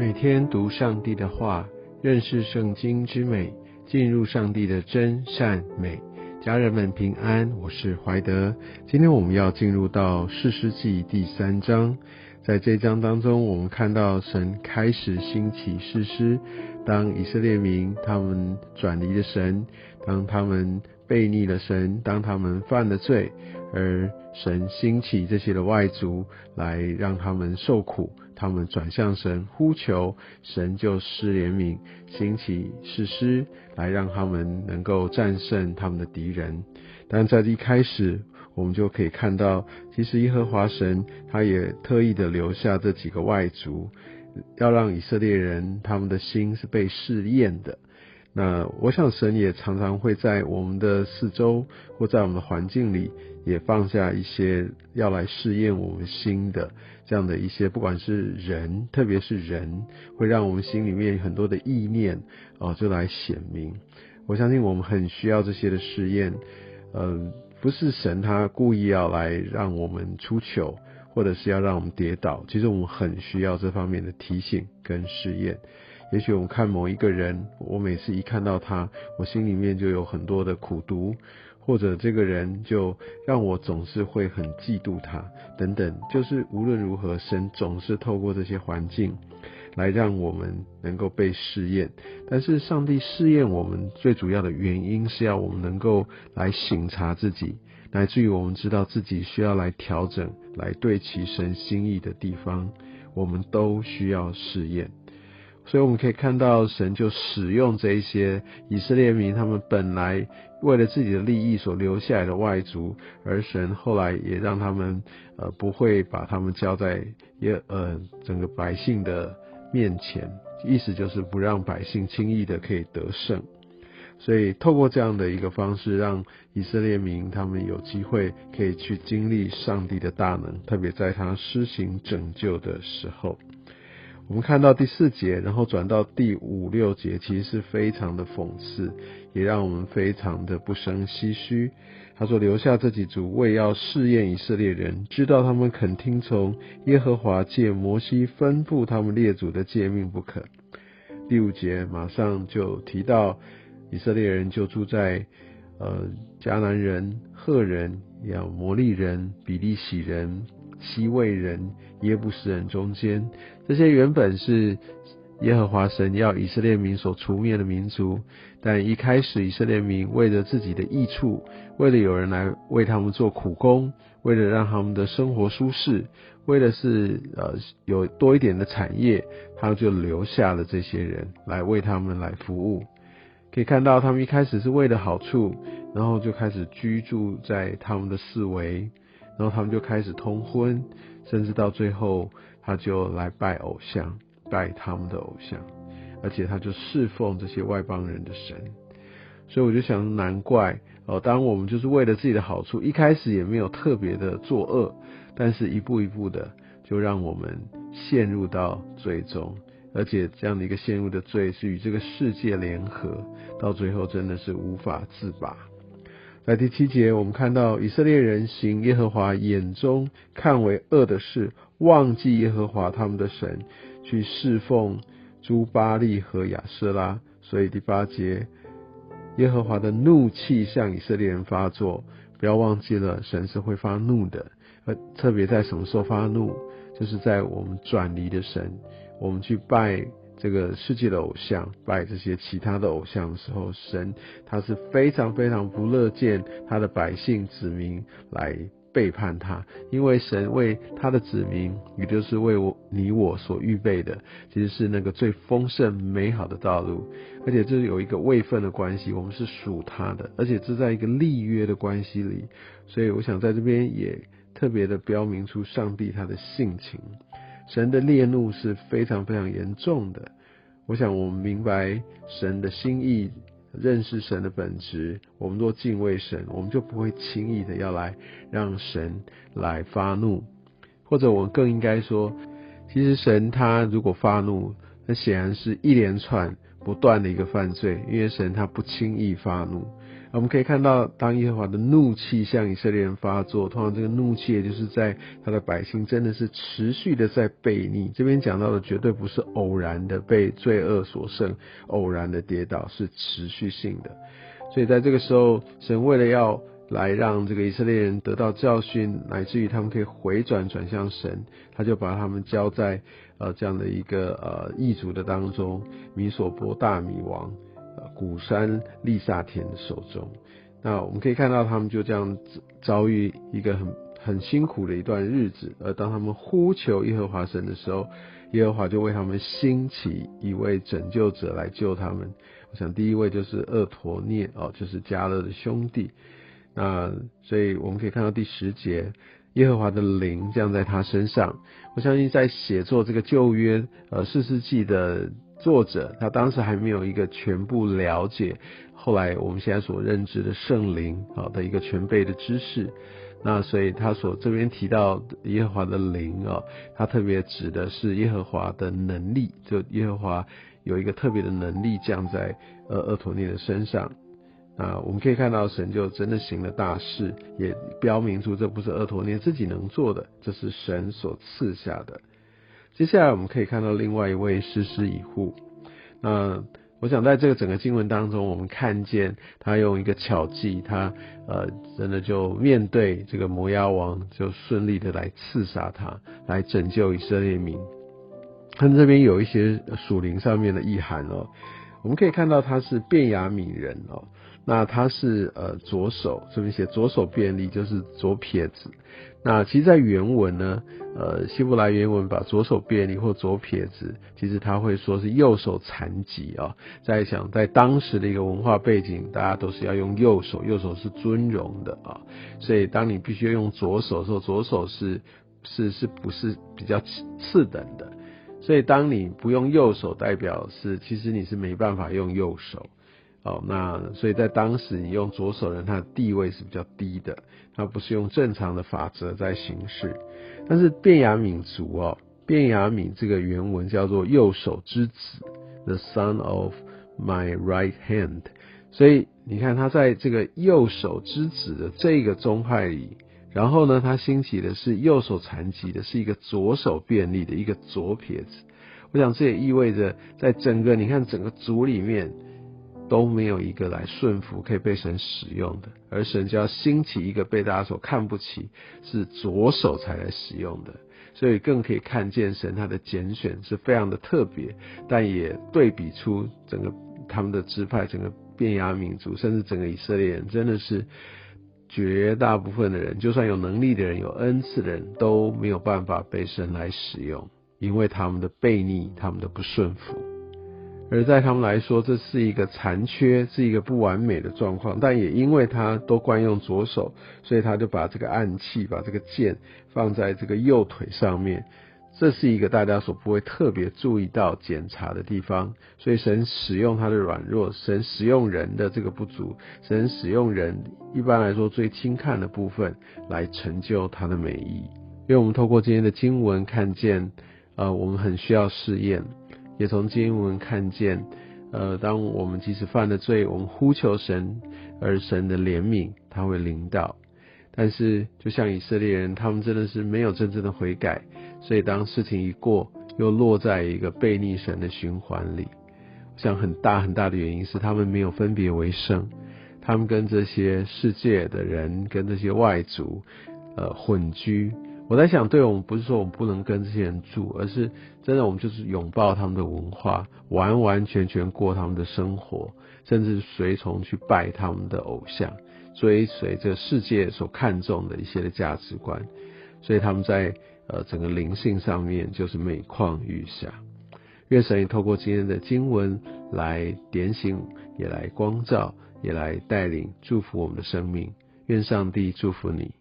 每天读上帝的话，认识圣经之美，进入上帝的真善美。家人们平安，我是怀德。今天我们要进入到四世纪第三章，在这章当中，我们看到神开始兴起士师，当以色列民他们转离了神，当他们背逆了神，当他们犯了罪，而神兴起这些的外族来让他们受苦。他们转向神呼求，神就施怜悯，兴起誓师来让他们能够战胜他们的敌人。但在一开始，我们就可以看到，其实耶和华神他也特意的留下这几个外族，要让以色列人他们的心是被试验的。那我想神也常常会在我们的四周或在我们的环境里，也放下一些要来试验我们心的这样的一些，不管是人，特别是人，会让我们心里面很多的意念哦，就来显明。我相信我们很需要这些的试验，嗯，不是神他故意要来让我们出糗，或者是要让我们跌倒，其实我们很需要这方面的提醒跟试验。也许我们看某一个人，我每次一看到他，我心里面就有很多的苦毒，或者这个人就让我总是会很嫉妒他，等等。就是无论如何，神总是透过这些环境来让我们能够被试验。但是上帝试验我们最主要的原因是要我们能够来省察自己，乃至于我们知道自己需要来调整，来对齐神心意的地方，我们都需要试验。所以我们可以看到，神就使用这一些以色列民，他们本来为了自己的利益所留下来的外族，而神后来也让他们呃不会把他们交在耶呃整个百姓的面前，意思就是不让百姓轻易的可以得胜。所以透过这样的一个方式，让以色列民他们有机会可以去经历上帝的大能，特别在他施行拯救的时候。我们看到第四节，然后转到第五六节，其实是非常的讽刺，也让我们非常的不生唏嘘。他说：“留下这几组，为要试验以色列人，知道他们肯听从耶和华借摩西吩咐他们列祖的诫命不可。”第五节马上就提到以色列人就住在呃迦南人、赫人、亚摩利人、比利洗人。西魏人、耶布斯人中间，这些原本是耶和华神要以色列民所除灭的民族，但一开始以色列民为了自己的益处，为了有人来为他们做苦工，为了让他们的生活舒适，为了是呃有多一点的产业，他就留下了这些人来为他们来服务。可以看到，他们一开始是为了好处，然后就开始居住在他们的四围。然后他们就开始通婚，甚至到最后，他就来拜偶像，拜他们的偶像，而且他就侍奉这些外邦人的神。所以我就想，难怪哦，当我们就是为了自己的好处，一开始也没有特别的作恶，但是一步一步的，就让我们陷入到最终，而且这样的一个陷入的罪，是与这个世界联合，到最后真的是无法自拔。在第七节，我们看到以色列人行耶和华眼中看为恶的事，忘记耶和华他们的神，去侍奉朱巴利和亚瑟拉。所以第八节，耶和华的怒气向以色列人发作。不要忘记了，神是会发怒的。而特别在什么时候发怒，就是在我们转离的神，我们去拜。这个世界的偶像，拜这些其他的偶像的时候，神他是非常非常不乐见他的百姓子民来背叛他，因为神为他的子民，也就是为我你我所预备的，其实是那个最丰盛美好的道路，而且这是有一个位份的关系，我们是属他的，而且这在一个立约的关系里，所以我想在这边也特别的标明出上帝他的性情。神的烈怒是非常非常严重的。我想，我们明白神的心意，认识神的本质，我们若敬畏神，我们就不会轻易的要来让神来发怒。或者，我们更应该说，其实神他如果发怒，那显然是一连串不断的一个犯罪，因为神他不轻易发怒。我们可以看到，当耶和华的怒气向以色列人发作，通常这个怒气也就是在他的百姓真的是持续的在悖逆。这边讲到的绝对不是偶然的被罪恶所胜，偶然的跌倒，是持续性的。所以在这个时候，神为了要来让这个以色列人得到教训，乃至于他们可以回转转向神，他就把他们交在呃这样的一个呃异族的当中，米索波大米王。古山利萨田的手中，那我们可以看到他们就这样遭遇一个很很辛苦的一段日子。而当他们呼求耶和华神的时候，耶和华就为他们兴起一位拯救者来救他们。我想第一位就是厄陀涅哦，就是加勒的兄弟。那所以我们可以看到第十节，耶和华的灵降在他身上。我相信在写作这个旧约呃四世纪的。作者他当时还没有一个全部了解，后来我们现在所认知的圣灵啊的一个全备的知识，那所以他所这边提到耶和华的灵啊，他特别指的是耶和华的能力，就耶和华有一个特别的能力降在呃厄陀涅的身上，啊，我们可以看到神就真的行了大事，也标明出这不是厄陀涅自己能做的，这是神所赐下的。接下来我们可以看到另外一位施施以护。那我想在这个整个经文当中，我们看见他用一个巧计，他呃真的就面对这个摩押王，就顺利的来刺杀他，来拯救以色列民。他这边有一些属灵上面的意涵哦。我们可以看到他是便雅悯人哦。那他是呃左手，这边写左手便利就是左撇子。那其实，在原文呢，呃，希伯来原文把左手便利或左撇子，其实他会说是右手残疾啊。在想，在当时的一个文化背景，大家都是要用右手，右手是尊荣的啊。所以，当你必须要用左手的时候，左手是是是不是比较次等的？所以，当你不用右手，代表是其实你是没办法用右手。哦，那所以在当时你用左手人，他的地位是比较低的，他不是用正常的法则在行事。但是便雅悯族哦，便雅悯这个原文叫做右手之子，the son of my right hand。所以你看他在这个右手之子的这个宗派里，然后呢，他兴起的是右手残疾的，是一个左手便利的一个左撇子。我想这也意味着，在整个你看整个族里面。都没有一个来顺服可以被神使用的，而神就要兴起一个被大家所看不起，是左手才来使用的，所以更可以看见神他的拣选是非常的特别，但也对比出整个他们的支派，整个变雅民族，甚至整个以色列人，真的是绝大部分的人，就算有能力的人、有恩赐的人都没有办法被神来使用，因为他们的悖逆，他们的不顺服。而在他们来说，这是一个残缺，是一个不完美的状况。但也因为他都惯用左手，所以他就把这个暗器，把这个剑放在这个右腿上面。这是一个大家所不会特别注意到检查的地方。所以神使用他的软弱，神使用人的这个不足，神使用人一般来说最轻看的部分来成就他的美意。因为我们透过今天的经文看见，呃，我们很需要试验。也从经文看见，呃，当我们即使犯了罪，我们呼求神，而神的怜悯他会临到。但是，就像以色列人，他们真的是没有真正的悔改，所以当事情一过，又落在一个背逆神的循环里。我想很大很大的原因是他们没有分别为圣，他们跟这些世界的人，跟这些外族，呃，混居。我在想，对我们不是说我们不能跟这些人住，而是真的我们就是拥抱他们的文化，完完全全过他们的生活，甚至随从去拜他们的偶像，追随着世界所看重的一些的价值观，所以他们在呃整个灵性上面就是每况愈下。愿神也透过今天的经文来点醒，也来光照，也来带领祝福我们的生命。愿上帝祝福你。